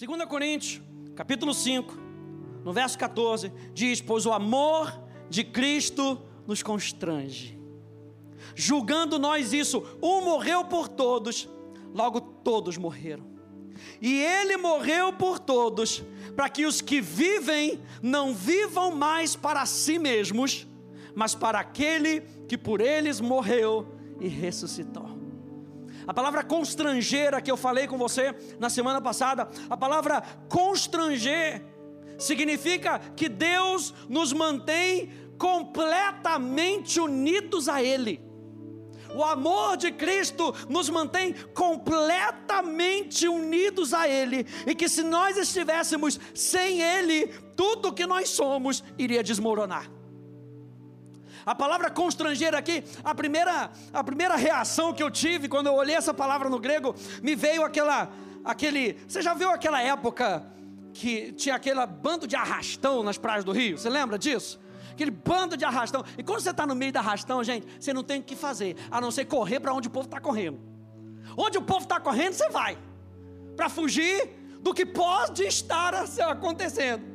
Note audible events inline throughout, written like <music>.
2 Coríntios, capítulo 5, no verso 14, diz: Pois o amor de Cristo nos constrange. Julgando nós isso, um morreu por todos, logo todos morreram. E ele morreu por todos, para que os que vivem não vivam mais para si mesmos, mas para aquele que por eles morreu e ressuscitou. A palavra constrangeira que eu falei com você na semana passada, a palavra constranger significa que Deus nos mantém completamente unidos a Ele. O amor de Cristo nos mantém completamente unidos a Ele, e que se nós estivéssemos sem Ele, tudo que nós somos iria desmoronar. A palavra constrangeira aqui, a primeira, a primeira reação que eu tive quando eu olhei essa palavra no grego, me veio aquela, aquele. Você já viu aquela época que tinha aquele bando de arrastão nas praias do Rio? Você lembra disso? Aquele bando de arrastão. E quando você está no meio da arrastão, gente, você não tem o que fazer, a não ser correr para onde o povo está correndo. Onde o povo está correndo, você vai. Para fugir do que pode estar acontecendo.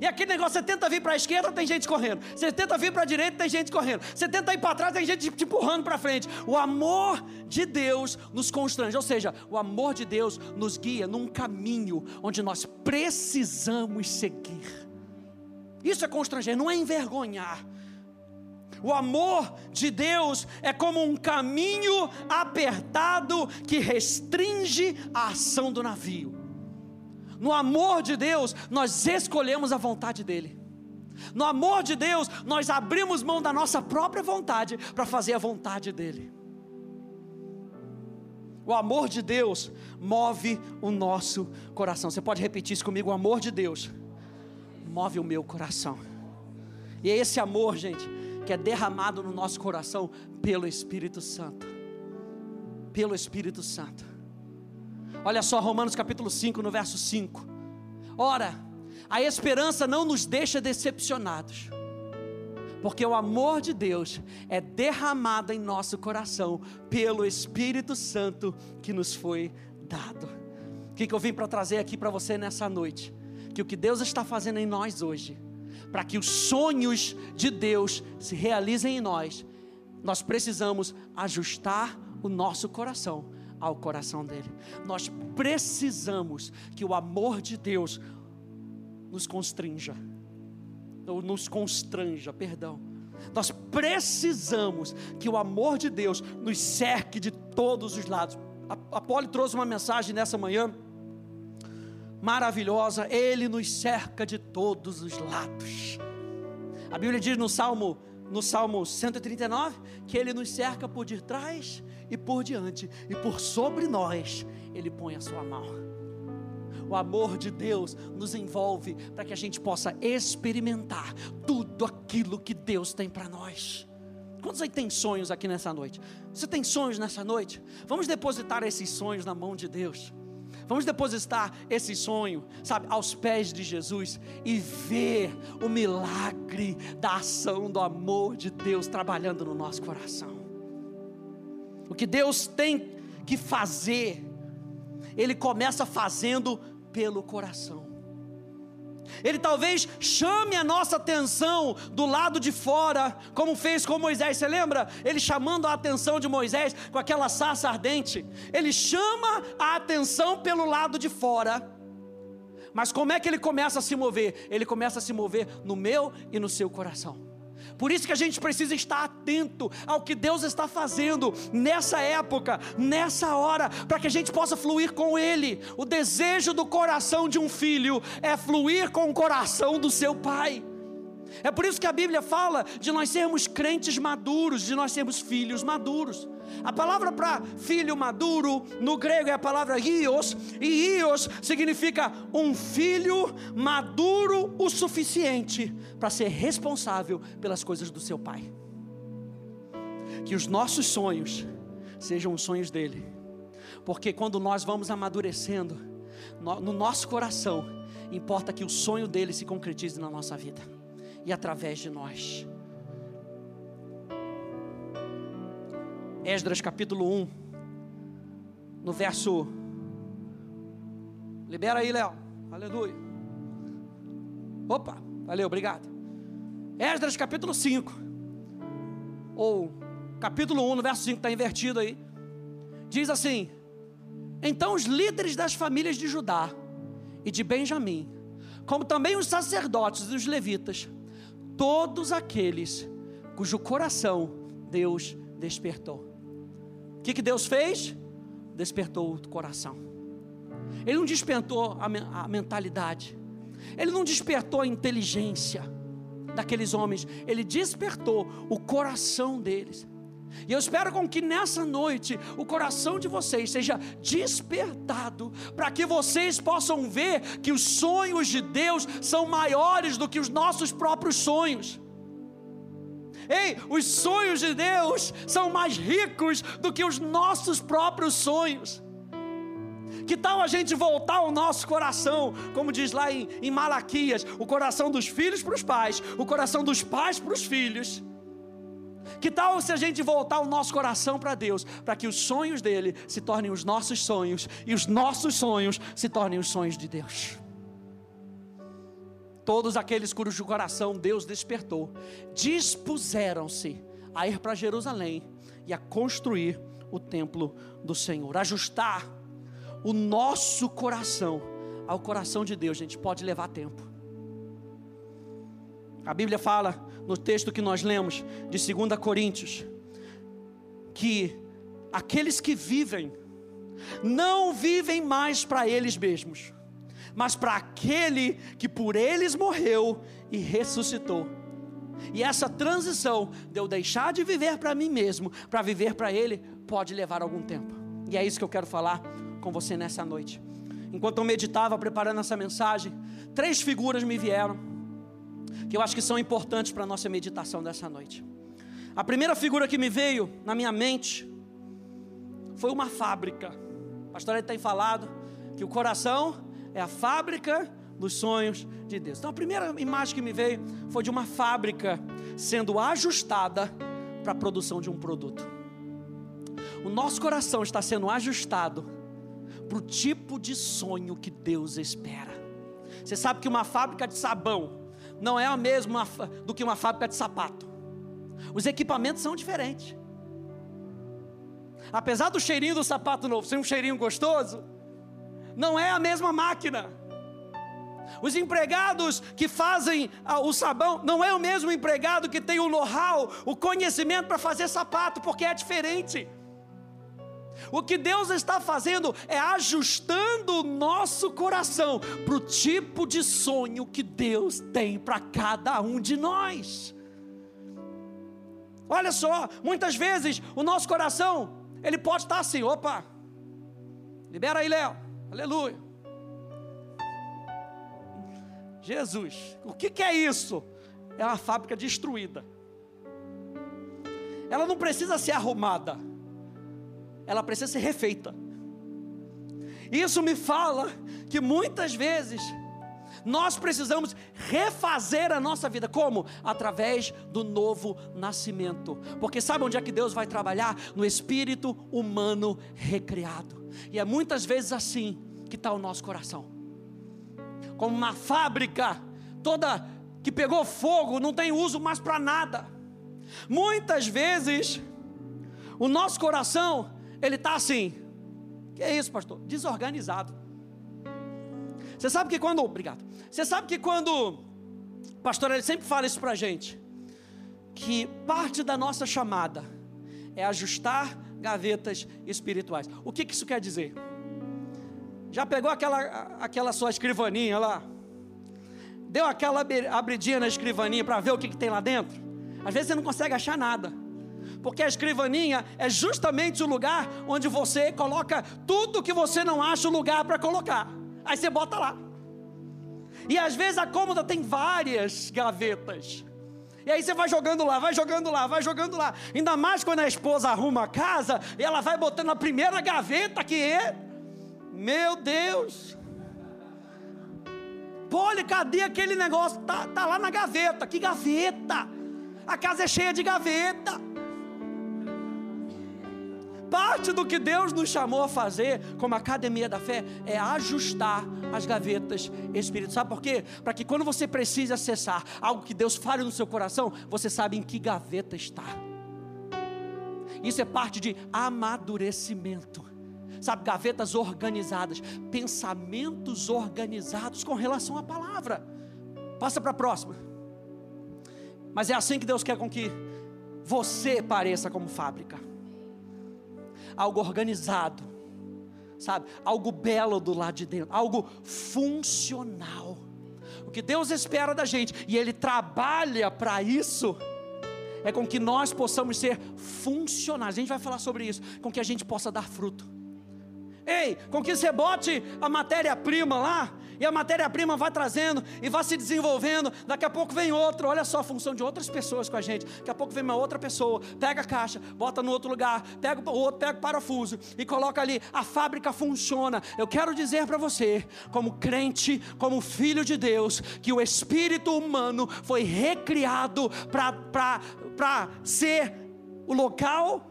E aquele negócio, você tenta vir para a esquerda, tem gente correndo. Você tenta vir para a direita, tem gente correndo. Você tenta ir para trás, tem gente te empurrando para frente. O amor de Deus nos constrange. Ou seja, o amor de Deus nos guia num caminho onde nós precisamos seguir. Isso é constranger, não é envergonhar. O amor de Deus é como um caminho apertado que restringe a ação do navio. No amor de Deus, nós escolhemos a vontade dEle. No amor de Deus, nós abrimos mão da nossa própria vontade para fazer a vontade dEle. O amor de Deus move o nosso coração. Você pode repetir isso comigo? O amor de Deus move o meu coração. E é esse amor, gente, que é derramado no nosso coração pelo Espírito Santo. Pelo Espírito Santo. Olha só, Romanos capítulo 5, no verso 5. Ora, a esperança não nos deixa decepcionados, porque o amor de Deus é derramado em nosso coração pelo Espírito Santo que nos foi dado. O que, que eu vim para trazer aqui para você nessa noite? Que o que Deus está fazendo em nós hoje, para que os sonhos de Deus se realizem em nós, nós precisamos ajustar o nosso coração ao coração dele. Nós precisamos que o amor de Deus nos constrinja, ou nos constranja, perdão. Nós precisamos que o amor de Deus nos cerque de todos os lados. A, a Poli trouxe uma mensagem nessa manhã maravilhosa. Ele nos cerca de todos os lados. A Bíblia diz no Salmo, no Salmo 139 que ele nos cerca por detrás e por diante, e por sobre nós, Ele põe a sua mão. O amor de Deus nos envolve para que a gente possa experimentar tudo aquilo que Deus tem para nós. Quantos aí tem sonhos aqui nessa noite? Você tem sonhos nessa noite? Vamos depositar esses sonhos na mão de Deus. Vamos depositar esse sonho, sabe, aos pés de Jesus e ver o milagre da ação do amor de Deus trabalhando no nosso coração. O que Deus tem que fazer, Ele começa fazendo pelo coração. Ele talvez chame a nossa atenção do lado de fora, como fez com Moisés. Você lembra? Ele chamando a atenção de Moisés com aquela sarça ardente. Ele chama a atenção pelo lado de fora. Mas como é que ele começa a se mover? Ele começa a se mover no meu e no seu coração. Por isso que a gente precisa estar atento ao que Deus está fazendo nessa época, nessa hora, para que a gente possa fluir com Ele. O desejo do coração de um filho é fluir com o coração do seu pai. É por isso que a Bíblia fala de nós sermos crentes maduros, de nós sermos filhos maduros. A palavra para filho maduro no grego é a palavra ios, e ios significa um filho maduro o suficiente para ser responsável pelas coisas do seu pai. Que os nossos sonhos sejam os sonhos dele, porque quando nós vamos amadurecendo, no nosso coração, importa que o sonho dele se concretize na nossa vida e através de nós. Esdras capítulo 1, no verso. Libera aí, Léo. Aleluia. Opa, valeu, obrigado. Esdras capítulo 5. Ou capítulo 1, no verso 5, está invertido aí. Diz assim: Então os líderes das famílias de Judá e de Benjamim, como também os sacerdotes e os levitas, todos aqueles cujo coração Deus despertou. O que, que Deus fez? Despertou o coração. Ele não despertou a, a mentalidade, ele não despertou a inteligência daqueles homens, ele despertou o coração deles. E eu espero com que nessa noite o coração de vocês seja despertado, para que vocês possam ver que os sonhos de Deus são maiores do que os nossos próprios sonhos. Ei, os sonhos de Deus são mais ricos do que os nossos próprios sonhos. Que tal a gente voltar o nosso coração, como diz lá em, em Malaquias, o coração dos filhos para os pais, o coração dos pais para os filhos que tal se a gente voltar o nosso coração para Deus, para que os sonhos dele se tornem os nossos sonhos e os nossos sonhos se tornem os sonhos de Deus? Todos aqueles cujo coração Deus despertou, dispuseram-se a ir para Jerusalém e a construir o templo do Senhor, ajustar o nosso coração ao coração de Deus, gente, pode levar tempo. A Bíblia fala no texto que nós lemos de 2 Coríntios que aqueles que vivem não vivem mais para eles mesmos, mas para aquele que por eles morreu e ressuscitou. E essa transição de eu deixar de viver para mim mesmo, para viver para Ele, pode levar algum tempo. E é isso que eu quero falar com você nessa noite. Enquanto eu meditava preparando essa mensagem, três figuras me vieram que eu acho que são importantes para a nossa meditação dessa noite. A primeira figura que me veio na minha mente foi uma fábrica. O pastor ele tem falado que o coração é a fábrica dos sonhos de Deus. Então a primeira imagem que me veio foi de uma fábrica sendo ajustada para a produção de um produto. O nosso coração está sendo ajustado para o tipo de sonho que Deus espera. Você sabe que uma fábrica de sabão não é a mesma do que uma fábrica de sapato. Os equipamentos são diferentes. Apesar do cheirinho do sapato novo ser um cheirinho gostoso, não é a mesma máquina. Os empregados que fazem o sabão não é o mesmo empregado que tem o know-how, o conhecimento para fazer sapato, porque é diferente. O que Deus está fazendo é ajustando o nosso coração para o tipo de sonho que Deus tem para cada um de nós. Olha só, muitas vezes o nosso coração, ele pode estar assim, opa, libera aí, Léo, aleluia. Jesus, o que, que é isso? É uma fábrica destruída. Ela não precisa ser arrumada ela precisa ser refeita. Isso me fala que muitas vezes nós precisamos refazer a nossa vida. Como? Através do novo nascimento. Porque sabe onde é que Deus vai trabalhar? No espírito humano recriado. E é muitas vezes assim que está o nosso coração. Como uma fábrica toda que pegou fogo, não tem uso mais para nada. Muitas vezes o nosso coração ele está assim. Que é isso, pastor? Desorganizado. Você sabe que quando. Obrigado. Você sabe que quando. Pastor, ele sempre fala isso para a gente. Que parte da nossa chamada é ajustar gavetas espirituais. O que, que isso quer dizer? Já pegou aquela, aquela sua escrivaninha lá? Deu aquela abridinha na escrivaninha para ver o que, que tem lá dentro? Às vezes você não consegue achar nada porque a escrivaninha é justamente o lugar onde você coloca tudo que você não acha o lugar para colocar. Aí você bota lá. E às vezes a cômoda tem várias gavetas. E aí você vai jogando lá, vai jogando lá, vai jogando lá. Ainda mais quando a esposa arruma a casa, e ela vai botando a primeira gaveta que é. Meu Deus! Poli, cadê aquele negócio? Tá, tá lá na gaveta. Que gaveta? A casa é cheia de gaveta. Parte do que Deus nos chamou a fazer, como academia da fé, é ajustar as gavetas espirituais. Sabe por quê? Para que quando você precise acessar algo que Deus fale no seu coração, você sabe em que gaveta está. Isso é parte de amadurecimento. Sabe, gavetas organizadas, pensamentos organizados com relação à palavra. Passa para a próxima. Mas é assim que Deus quer com que você pareça como fábrica. Algo organizado, sabe? Algo belo do lado de dentro, algo funcional. O que Deus espera da gente, e Ele trabalha para isso, é com que nós possamos ser funcionais. A gente vai falar sobre isso, com que a gente possa dar fruto. Ei, com que você bote a matéria-prima lá, e a matéria-prima vai trazendo e vai se desenvolvendo. Daqui a pouco vem outro, olha só a função de outras pessoas com a gente. Daqui a pouco vem uma outra pessoa, pega a caixa, bota no outro lugar, pega o outro, pega o parafuso e coloca ali. A fábrica funciona. Eu quero dizer para você, como crente, como filho de Deus, que o espírito humano foi recriado para ser o local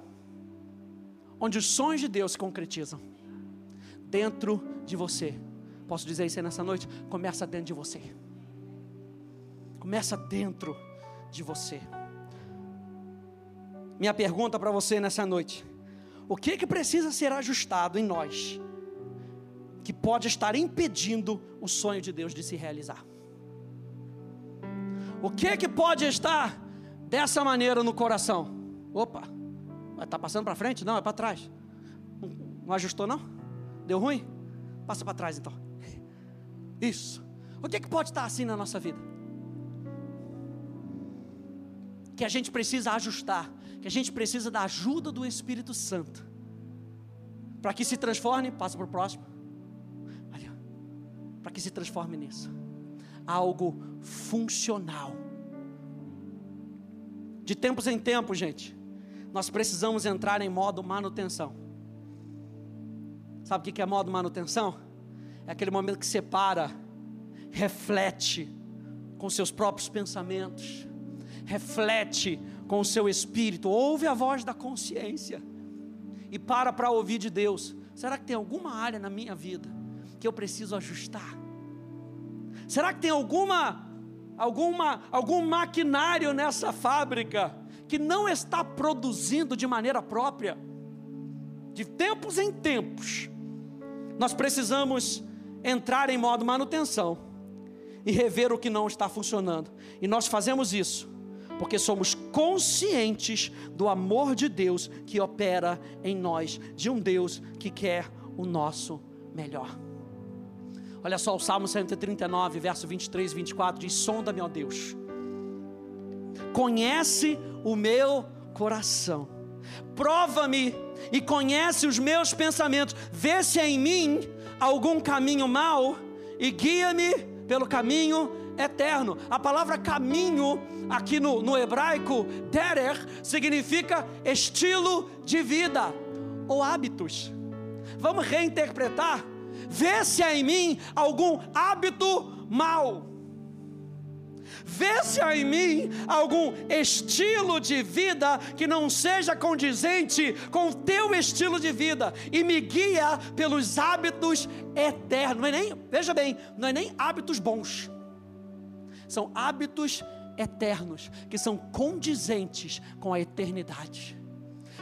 onde os sonhos de Deus se concretizam dentro de você. Posso dizer isso aí nessa noite? Começa dentro de você. Começa dentro de você. Minha pergunta para você nessa noite: o que que precisa ser ajustado em nós que pode estar impedindo o sonho de Deus de se realizar? O que que pode estar dessa maneira no coração? Opa, está passando para frente? Não, é para trás. Não, não ajustou não? Deu ruim? Passa para trás então. Isso. O que, é que pode estar assim na nossa vida? Que a gente precisa ajustar, que a gente precisa da ajuda do Espírito Santo, para que se transforme, passa para o próximo, para que se transforme nisso, algo funcional. De tempos em tempos, gente, nós precisamos entrar em modo manutenção. Sabe o que é modo manutenção? É aquele momento que você para, reflete com seus próprios pensamentos, reflete com o seu espírito, ouve a voz da consciência e para para ouvir de Deus. Será que tem alguma área na minha vida que eu preciso ajustar? Será que tem alguma alguma algum maquinário nessa fábrica que não está produzindo de maneira própria? De tempos em tempos, nós precisamos entrar em modo manutenção e rever o que não está funcionando. E nós fazemos isso porque somos conscientes do amor de Deus que opera em nós, de um Deus que quer o nosso melhor. Olha só o Salmo 139, verso 23 e 24 diz: Sonda-me, ó Deus, conhece o meu coração, prova-me e conhece os meus pensamentos, vê se é em mim algum caminho mau e guia-me pelo caminho eterno. A palavra caminho, aqui no, no hebraico, derer, significa estilo de vida ou hábitos. Vamos reinterpretar? Vê se há em mim algum hábito mau Vê se há em mim algum estilo de vida que não seja condizente com o teu estilo de vida e me guia pelos hábitos eternos. Não é nem, veja bem, não é nem hábitos bons. São hábitos eternos que são condizentes com a eternidade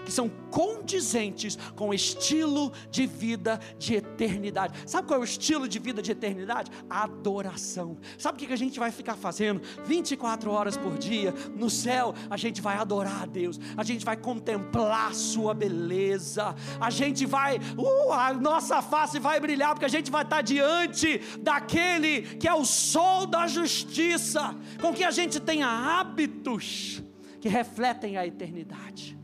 que são condizentes com o estilo de vida de eternidade. Sabe qual é o estilo de vida de eternidade? Adoração. Sabe o que a gente vai ficar fazendo 24 horas por dia no céu? A gente vai adorar a Deus, a gente vai contemplar a Sua beleza, a gente vai, uh, a nossa face vai brilhar, porque a gente vai estar diante daquele que é o sol da justiça, com que a gente tenha hábitos que refletem a eternidade.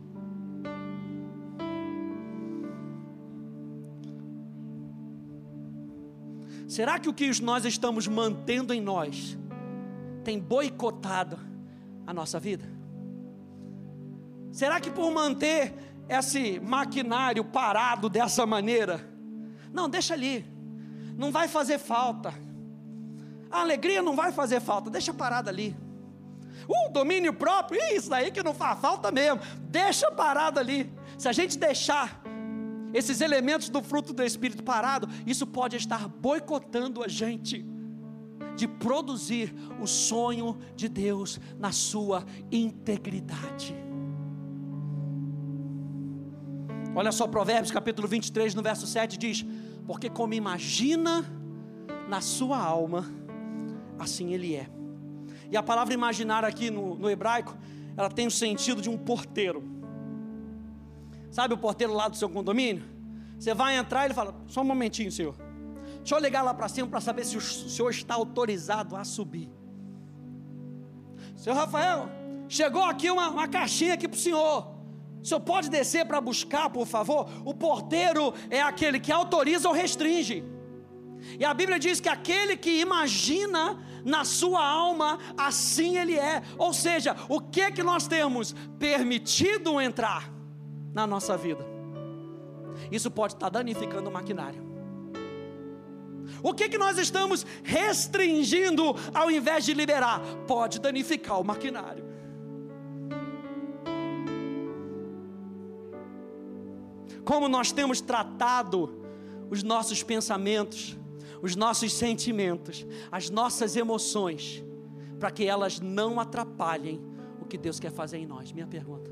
Será que o que nós estamos mantendo em nós tem boicotado a nossa vida? Será que por manter esse maquinário parado dessa maneira, não, deixa ali, não vai fazer falta, a alegria não vai fazer falta, deixa parado ali. O domínio próprio, isso aí que não faz falta mesmo, deixa parado ali. Se a gente deixar esses elementos do fruto do Espírito parado, isso pode estar boicotando a gente de produzir o sonho de Deus na sua integridade. Olha só, Provérbios capítulo 23, no verso 7 diz: Porque como imagina na sua alma, assim ele é. E a palavra imaginar aqui no, no hebraico, ela tem o sentido de um porteiro. Sabe o porteiro lá do seu condomínio? Você vai entrar e ele fala: Só um momentinho, senhor. Deixa eu ligar lá para cima para saber se o senhor está autorizado a subir. Senhor Rafael, chegou aqui uma, uma caixinha aqui para o senhor. O senhor pode descer para buscar, por favor? O porteiro é aquele que autoriza ou restringe. E a Bíblia diz que aquele que imagina na sua alma, assim ele é. Ou seja, o que é que nós temos permitido entrar na nossa vida? Isso pode estar danificando o maquinário. O que, que nós estamos restringindo ao invés de liberar? Pode danificar o maquinário. Como nós temos tratado os nossos pensamentos, os nossos sentimentos, as nossas emoções, para que elas não atrapalhem o que Deus quer fazer em nós. Minha pergunta: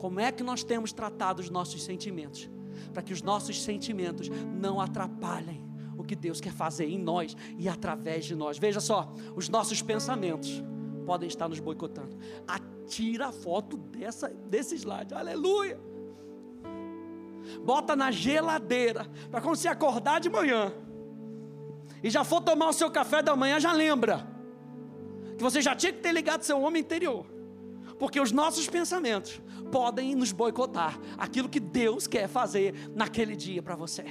como é que nós temos tratado os nossos sentimentos, para que os nossos sentimentos não atrapalhem o que Deus quer fazer em nós e através de nós. Veja só, os nossos pensamentos podem estar nos boicotando. Atira a foto dessa, desse slide, aleluia. Bota na geladeira, para quando você acordar de manhã e já for tomar o seu café da manhã, já lembra que você já tinha que ter ligado seu homem interior. Porque os nossos pensamentos podem nos boicotar aquilo que Deus quer fazer naquele dia para você.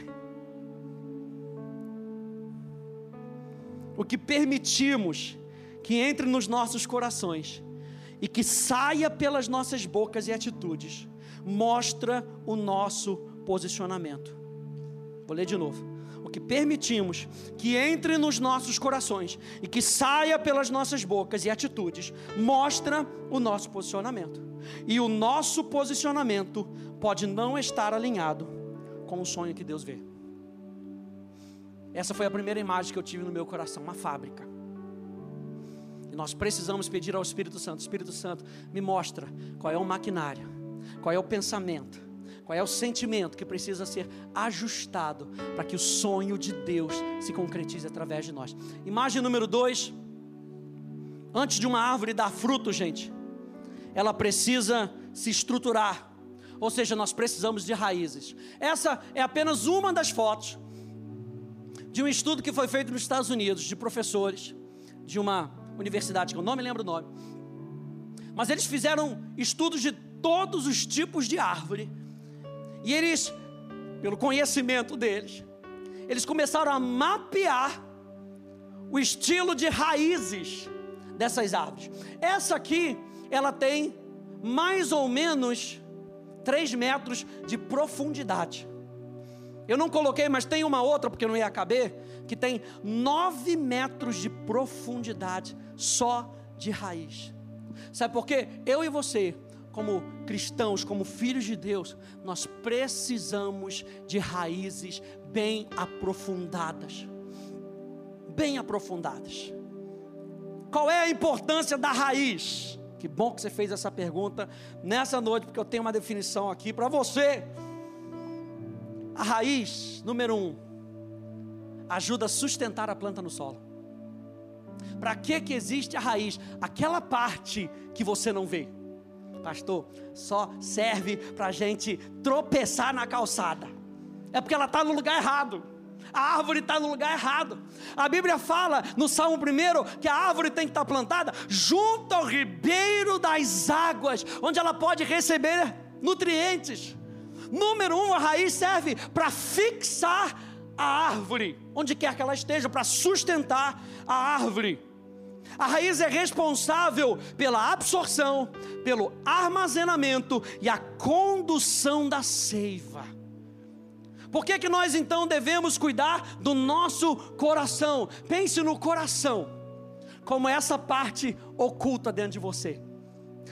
o que permitimos que entre nos nossos corações e que saia pelas nossas bocas e atitudes, mostra o nosso posicionamento. Vou ler de novo. O que permitimos que entre nos nossos corações e que saia pelas nossas bocas e atitudes, mostra o nosso posicionamento. E o nosso posicionamento pode não estar alinhado com o sonho que Deus vê. Essa foi a primeira imagem que eu tive no meu coração, uma fábrica. E nós precisamos pedir ao Espírito Santo: Espírito Santo, me mostra qual é o maquinário, qual é o pensamento, qual é o sentimento que precisa ser ajustado para que o sonho de Deus se concretize através de nós. Imagem número dois: antes de uma árvore dar fruto, gente, ela precisa se estruturar. Ou seja, nós precisamos de raízes. Essa é apenas uma das fotos de um estudo que foi feito nos Estados Unidos, de professores de uma universidade, que eu não me lembro o nome. Mas eles fizeram estudos de todos os tipos de árvore. E eles, pelo conhecimento deles, eles começaram a mapear o estilo de raízes dessas árvores. Essa aqui, ela tem mais ou menos 3 metros de profundidade. Eu não coloquei, mas tem uma outra, porque não ia caber, que tem nove metros de profundidade só de raiz. Sabe por quê? Eu e você, como cristãos, como filhos de Deus, nós precisamos de raízes bem aprofundadas. Bem aprofundadas. Qual é a importância da raiz? Que bom que você fez essa pergunta nessa noite, porque eu tenho uma definição aqui para você. A raiz, número um, ajuda a sustentar a planta no solo. Para que que existe a raiz? Aquela parte que você não vê. Pastor, só serve para gente tropeçar na calçada. É porque ela está no lugar errado. A árvore está no lugar errado. A Bíblia fala no Salmo 1 que a árvore tem que estar tá plantada junto ao ribeiro das águas, onde ela pode receber nutrientes. Número um, a raiz serve para fixar a árvore, onde quer que ela esteja, para sustentar a árvore. A raiz é responsável pela absorção, pelo armazenamento e a condução da seiva. Por que, que nós então devemos cuidar do nosso coração? Pense no coração, como essa parte oculta dentro de você.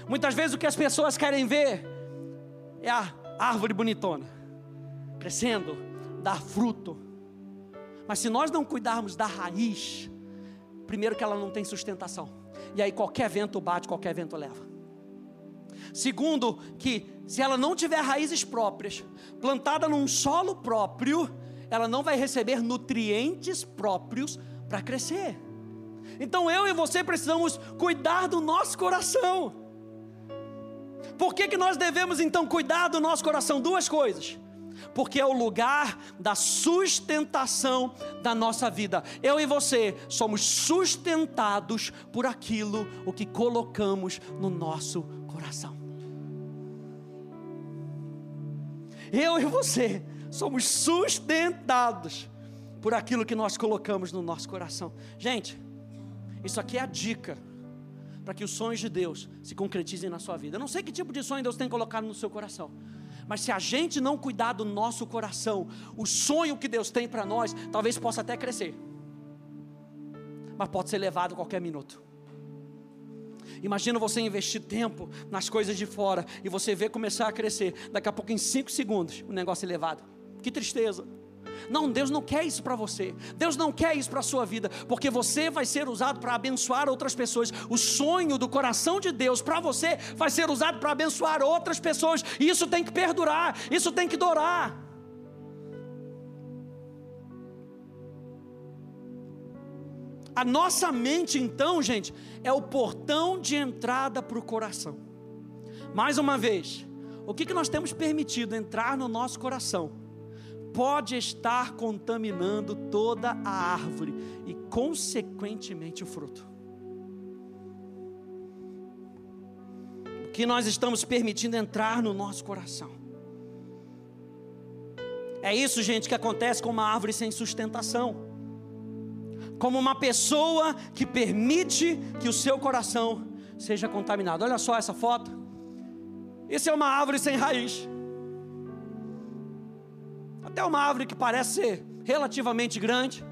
Muitas vezes o que as pessoas querem ver é a árvore bonitona, crescendo, dar fruto. Mas se nós não cuidarmos da raiz, primeiro que ela não tem sustentação. E aí qualquer vento bate, qualquer vento leva. Segundo, que se ela não tiver raízes próprias, plantada num solo próprio, ela não vai receber nutrientes próprios para crescer. Então eu e você precisamos cuidar do nosso coração. Por que, que nós devemos então cuidar do nosso coração? Duas coisas. Porque é o lugar da sustentação da nossa vida. Eu e você somos sustentados por aquilo o que colocamos no nosso coração. Eu e você somos sustentados por aquilo que nós colocamos no nosso coração. Gente, isso aqui é a dica para que os sonhos de Deus se concretizem na sua vida. Eu não sei que tipo de sonho Deus tem colocado no seu coração. Mas se a gente não cuidar do nosso coração, o sonho que Deus tem para nós, talvez possa até crescer. Mas pode ser levado a qualquer minuto. Imagina você investir tempo nas coisas de fora e você vê começar a crescer. Daqui a pouco, em cinco segundos, o negócio é levado. Que tristeza. Não, Deus não quer isso para você. Deus não quer isso para a sua vida, porque você vai ser usado para abençoar outras pessoas. O sonho do coração de Deus para você vai ser usado para abençoar outras pessoas. E isso tem que perdurar, isso tem que durar. A nossa mente, então, gente, é o portão de entrada para o coração. Mais uma vez, o que, que nós temos permitido entrar no nosso coração? Pode estar contaminando toda a árvore e, consequentemente, o fruto. O que nós estamos permitindo entrar no nosso coração. É isso, gente, que acontece com uma árvore sem sustentação. Como uma pessoa que permite que o seu coração seja contaminado. Olha só essa foto. Isso é uma árvore sem raiz. Até uma árvore que parece ser relativamente grande,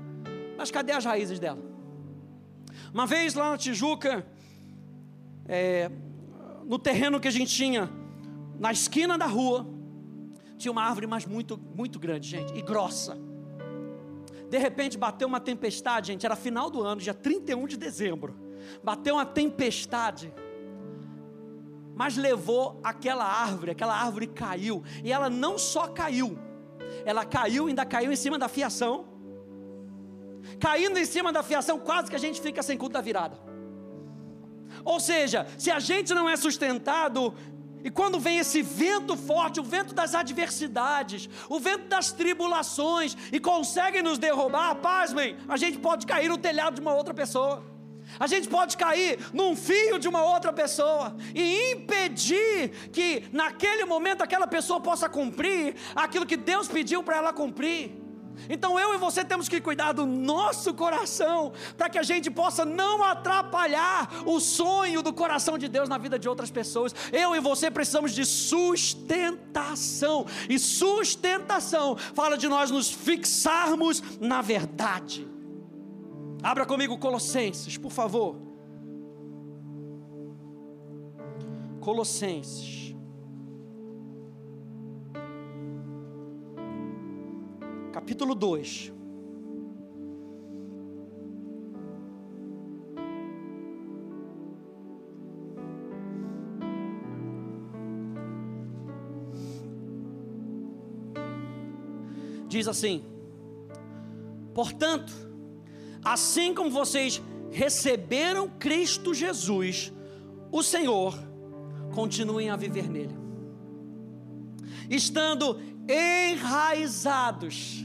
mas cadê as raízes dela? Uma vez lá na Tijuca, é, no terreno que a gente tinha, na esquina da rua, tinha uma árvore, mas muito, muito grande, gente, e grossa. De repente bateu uma tempestade, gente, era final do ano, dia 31 de dezembro. Bateu uma tempestade, mas levou aquela árvore, aquela árvore caiu, e ela não só caiu, ela caiu, ainda caiu em cima da fiação. Caindo em cima da fiação, quase que a gente fica sem culto da virada. Ou seja, se a gente não é sustentado, e quando vem esse vento forte, o vento das adversidades, o vento das tribulações, e conseguem nos derrubar, pasmem, a gente pode cair no telhado de uma outra pessoa. A gente pode cair num fio de uma outra pessoa e impedir que naquele momento aquela pessoa possa cumprir aquilo que Deus pediu para ela cumprir. Então eu e você temos que cuidar do nosso coração, para que a gente possa não atrapalhar o sonho do coração de Deus na vida de outras pessoas. Eu e você precisamos de sustentação, e sustentação fala de nós nos fixarmos na verdade. Abra comigo Colossenses, por favor. Colossenses. Capítulo 2. Diz assim: Portanto, assim como vocês receberam Cristo Jesus, o Senhor, continuem a viver nele, estando enraizados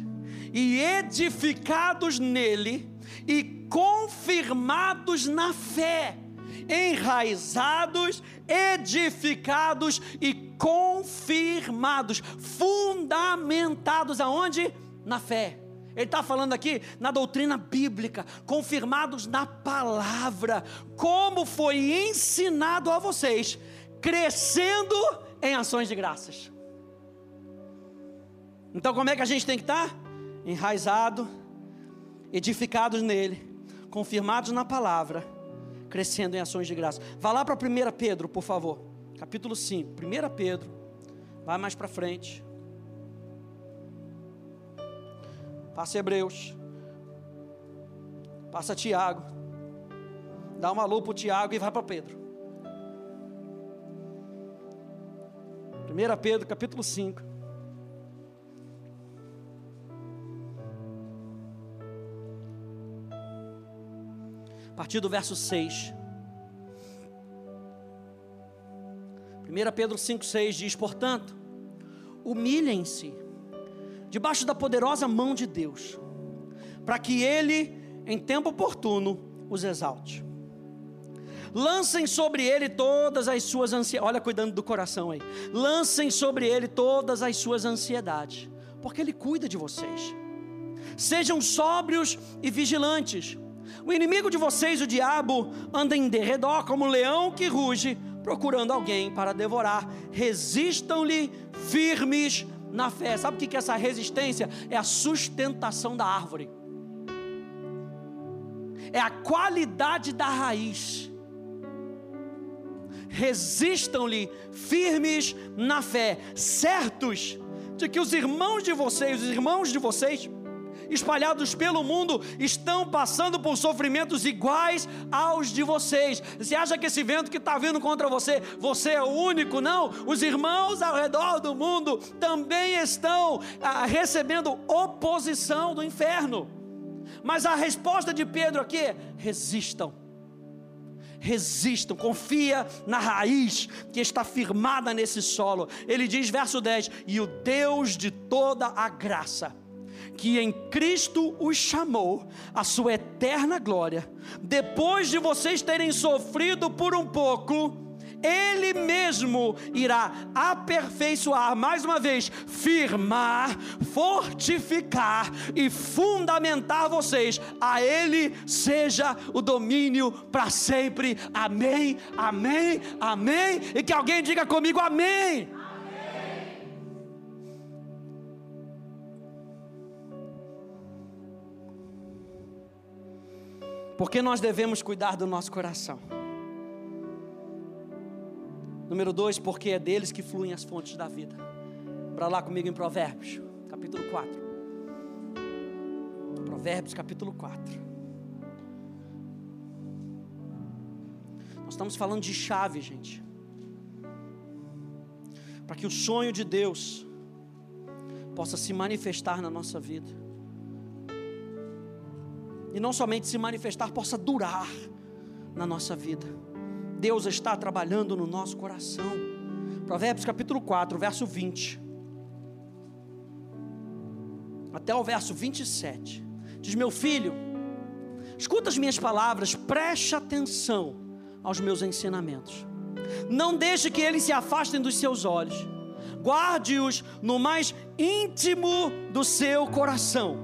e edificados nele e confirmados na fé, enraizados, edificados e confirmados, fundamentados aonde? Na fé. Ele está falando aqui na doutrina bíblica, confirmados na palavra, como foi ensinado a vocês, crescendo em ações de graças. Então, como é que a gente tem que estar? Tá? Enraizado, edificados nele, confirmados na palavra, crescendo em ações de graça. Vá lá para 1 Pedro, por favor, capítulo 5. 1 Pedro, vai mais para frente. Passa Hebreus. Passa Tiago. Dá uma lupa para Tiago e vai para Pedro. 1 Pedro capítulo 5. A partir do verso 6. 1 Pedro 5,6 diz: Portanto, humilhem-se debaixo da poderosa mão de Deus, para que Ele, em tempo oportuno, os exalte. Lancem sobre ele todas as suas ansiedades. Olha, cuidando do coração aí. Lancem sobre ele todas as suas ansiedades, porque ele cuida de vocês. Sejam sóbrios e vigilantes. O inimigo de vocês, o diabo, anda em derredor como um leão que ruge, procurando alguém para devorar. Resistam-lhe firmes na fé. Sabe o que é essa resistência? É a sustentação da árvore, é a qualidade da raiz. Resistam-lhe firmes na fé, certos de que os irmãos de vocês, os irmãos de vocês, espalhados pelo mundo estão passando por sofrimentos iguais aos de vocês. Você acha que esse vento que está vindo contra você, você é o único? Não, os irmãos ao redor do mundo também estão ah, recebendo oposição do inferno. Mas a resposta de Pedro aqui é: resistam resistam, confia na raiz que está firmada nesse solo. Ele diz, verso 10: E o Deus de toda a graça, que em Cristo os chamou à sua eterna glória, depois de vocês terem sofrido por um pouco, ele mesmo irá aperfeiçoar, mais uma vez, firmar, fortificar e fundamentar vocês. A Ele seja o domínio para sempre. Amém, amém, amém. E que alguém diga comigo: Amém. Porque nós devemos cuidar do nosso coração. Número dois, porque é deles que fluem as fontes da vida. Para lá comigo em Provérbios, capítulo 4. Provérbios, capítulo 4. Nós estamos falando de chave, gente. Para que o sonho de Deus possa se manifestar na nossa vida e não somente se manifestar, possa durar na nossa vida. Deus está trabalhando no nosso coração. Provérbios capítulo 4, verso 20. Até o verso 27. Diz: Meu filho, escuta as minhas palavras, preste atenção aos meus ensinamentos. Não deixe que eles se afastem dos seus olhos. Guarde-os no mais íntimo do seu coração,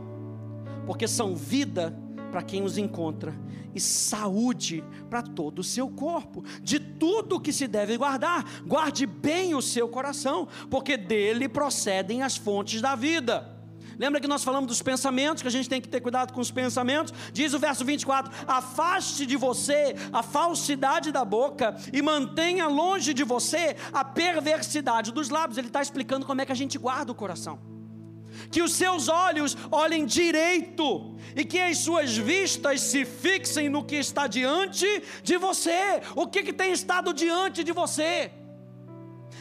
porque são vida para quem os encontra e saúde para todo o seu corpo. De tudo que se deve guardar, guarde bem o seu coração, porque dele procedem as fontes da vida. Lembra que nós falamos dos pensamentos, que a gente tem que ter cuidado com os pensamentos? Diz o verso 24: Afaste de você a falsidade da boca e mantenha longe de você a perversidade dos lábios. Ele está explicando como é que a gente guarda o coração que os seus olhos olhem direito e que as suas vistas se fixem no que está diante de você. O que, que tem estado diante de você?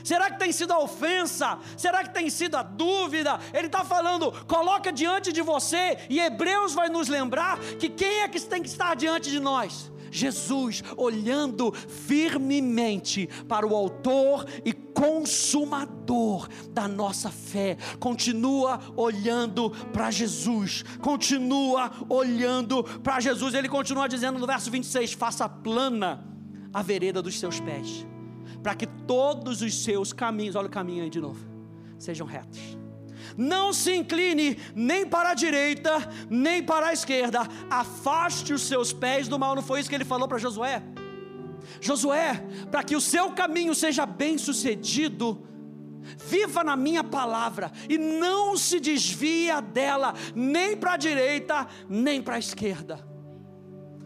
Será que tem sido a ofensa? Será que tem sido a dúvida? Ele está falando, coloca diante de você, e Hebreus vai nos lembrar que quem é que tem que estar diante de nós? Jesus olhando firmemente para o Autor e Consumador da nossa fé, continua olhando para Jesus, continua olhando para Jesus. Ele continua dizendo no verso 26: faça plana a vereda dos seus pés, para que todos os seus caminhos, olha o caminho aí de novo, sejam retos não se incline nem para a direita, nem para a esquerda, afaste os seus pés do mal. Não foi isso que ele falou para Josué? Josué, para que o seu caminho seja bem sucedido, viva na minha palavra e não se desvia dela, nem para a direita, nem para a esquerda.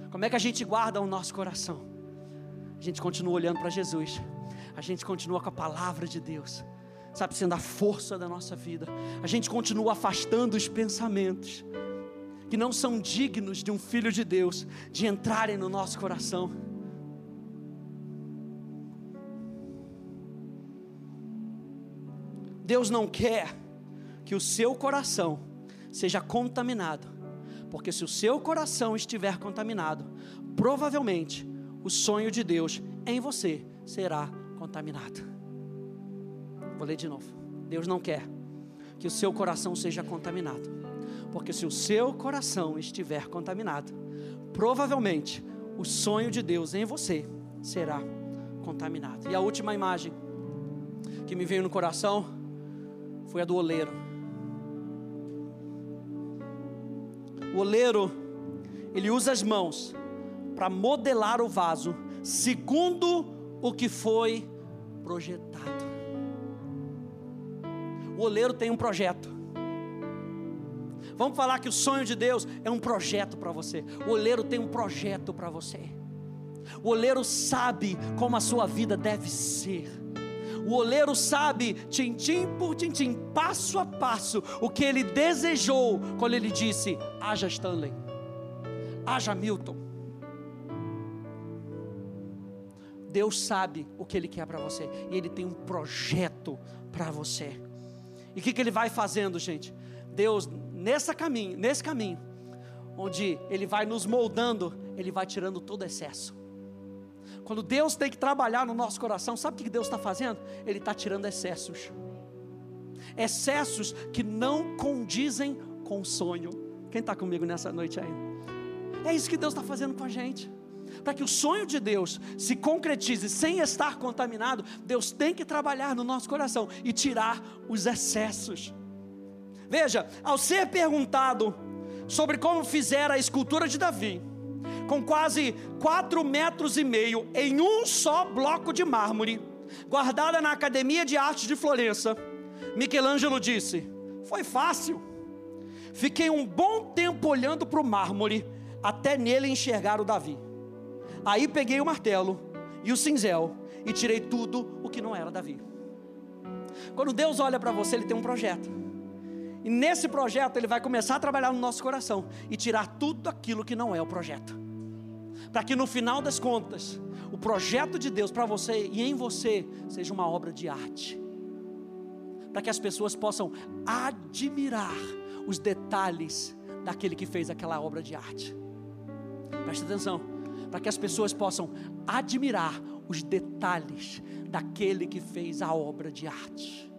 Como é que a gente guarda o nosso coração? A gente continua olhando para Jesus, a gente continua com a palavra de Deus sabe, sendo a força da nossa vida. A gente continua afastando os pensamentos que não são dignos de um filho de Deus de entrarem no nosso coração. Deus não quer que o seu coração seja contaminado, porque se o seu coração estiver contaminado, provavelmente o sonho de Deus em você será contaminado. Vou ler de novo. Deus não quer que o seu coração seja contaminado, porque se o seu coração estiver contaminado, provavelmente o sonho de Deus em você será contaminado. E a última imagem que me veio no coração foi a do oleiro. O oleiro, ele usa as mãos para modelar o vaso segundo o que foi projetado. O oleiro tem um projeto. Vamos falar que o sonho de Deus é um projeto para você. O oleiro tem um projeto para você. O oleiro sabe como a sua vida deve ser. O oleiro sabe, tintim por tintim, passo a passo, o que ele desejou quando ele disse: haja Stanley, haja Milton. Deus sabe o que Ele quer para você, e Ele tem um projeto para você. E o que, que Ele vai fazendo, gente? Deus, nesse caminho, nesse caminho, onde Ele vai nos moldando, Ele vai tirando todo excesso. Quando Deus tem que trabalhar no nosso coração, sabe o que Deus está fazendo? Ele está tirando excessos. Excessos que não condizem com o sonho. Quem está comigo nessa noite aí? É isso que Deus está fazendo com a gente para que o sonho de Deus se concretize sem estar contaminado, Deus tem que trabalhar no nosso coração e tirar os excessos. Veja, ao ser perguntado sobre como fizera a escultura de Davi, com quase quatro metros e meio em um só bloco de mármore, guardada na Academia de Arte de Florença, Michelangelo disse: Foi fácil. Fiquei um bom tempo olhando para o mármore, até nele enxergar o Davi. Aí peguei o martelo e o cinzel e tirei tudo o que não era Davi. Quando Deus olha para você, Ele tem um projeto. E nesse projeto Ele vai começar a trabalhar no nosso coração e tirar tudo aquilo que não é o projeto. Para que no final das contas, o projeto de Deus para você e em você seja uma obra de arte. Para que as pessoas possam admirar os detalhes daquele que fez aquela obra de arte. Preste atenção para que as pessoas possam admirar os detalhes daquele que fez a obra de arte.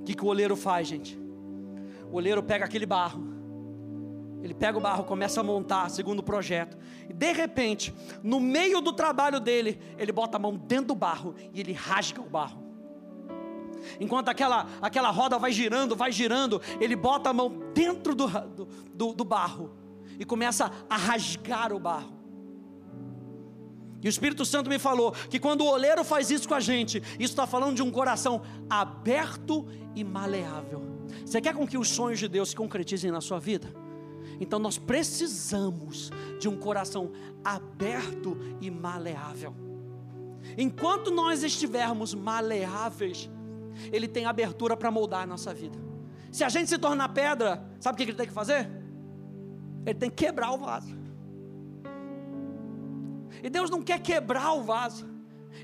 O que, que o oleiro faz, gente? O oleiro pega aquele barro, ele pega o barro, começa a montar segundo o projeto, e de repente, no meio do trabalho dele, ele bota a mão dentro do barro e ele rasga o barro. Enquanto aquela, aquela roda vai girando, vai girando, ele bota a mão dentro do, do, do barro e começa a rasgar o barro. E o Espírito Santo me falou que quando o oleiro faz isso com a gente, isso está falando de um coração aberto e maleável. Você quer com que os sonhos de Deus se concretizem na sua vida? Então nós precisamos de um coração aberto e maleável. Enquanto nós estivermos maleáveis, Ele tem abertura para moldar a nossa vida. Se a gente se tornar pedra, sabe o que Ele tem que fazer? Ele tem que quebrar o vaso. E Deus não quer quebrar o vaso,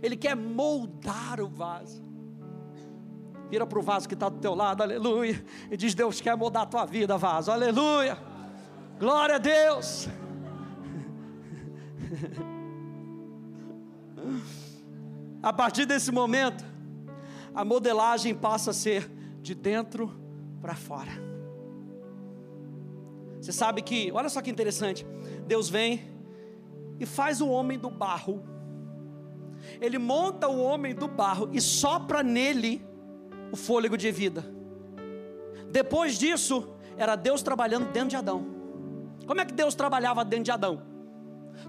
Ele quer moldar o vaso. Vira para o vaso que está do teu lado, aleluia. E diz: Deus quer moldar a tua vida, vaso, aleluia. Glória a Deus. <laughs> A partir desse momento, a modelagem passa a ser de dentro para fora. Você sabe que, olha só que interessante, Deus vem e faz o homem do barro. Ele monta o homem do barro e sopra nele o fôlego de vida. Depois disso, era Deus trabalhando dentro de Adão. Como é que Deus trabalhava dentro de Adão?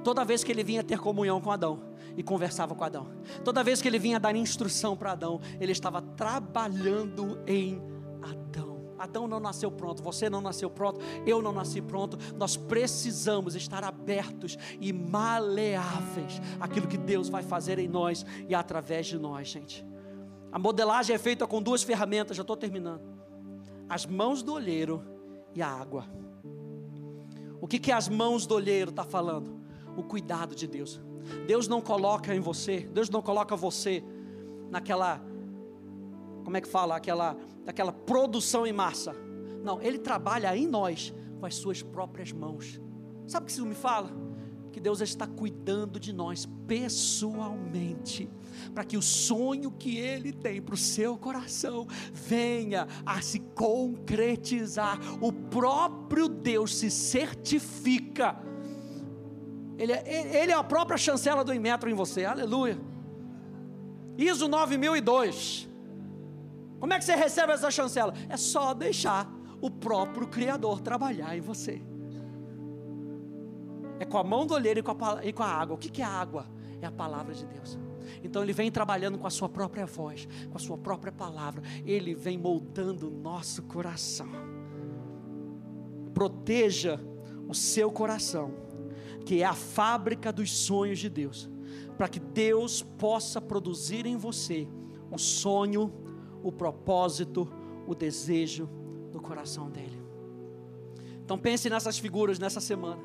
Toda vez que ele vinha ter comunhão com Adão e conversava com Adão, toda vez que ele vinha dar instrução para Adão, ele estava trabalhando em Adão. Adão não nasceu pronto, você não nasceu pronto, eu não nasci pronto. Nós precisamos estar abertos e maleáveis àquilo que Deus vai fazer em nós e através de nós, gente. A modelagem é feita com duas ferramentas, já estou terminando: as mãos do olheiro e a água. O que, que as mãos do olheiro está falando? O cuidado de Deus. Deus não coloca em você, Deus não coloca você naquela, como é que fala, aquela, aquela produção em massa. Não, Ele trabalha em nós com as suas próprias mãos. Sabe o que isso me fala? Que Deus está cuidando de nós pessoalmente, para que o sonho que Ele tem para o seu coração venha a se concretizar. O próprio Deus se certifica. Ele é, ele é a própria chancela do Inmetro em você, aleluia. ISO 9002. Como é que você recebe essa chancela? É só deixar o próprio Criador trabalhar em você. É com a mão do olheiro e com a, e com a água. O que, que é água? É a palavra de Deus. Então ele vem trabalhando com a sua própria voz, com a sua própria palavra. Ele vem moldando o nosso coração. Proteja o seu coração, que é a fábrica dos sonhos de Deus, para que Deus possa produzir em você o sonho, o propósito, o desejo do coração dele. Então pense nessas figuras nessa semana.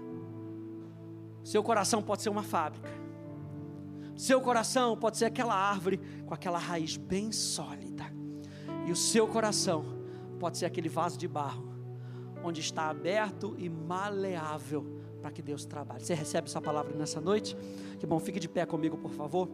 Seu coração pode ser uma fábrica. Seu coração pode ser aquela árvore com aquela raiz bem sólida. E o seu coração pode ser aquele vaso de barro, onde está aberto e maleável para que Deus trabalhe. Você recebe essa palavra nessa noite? Que bom, fique de pé comigo, por favor.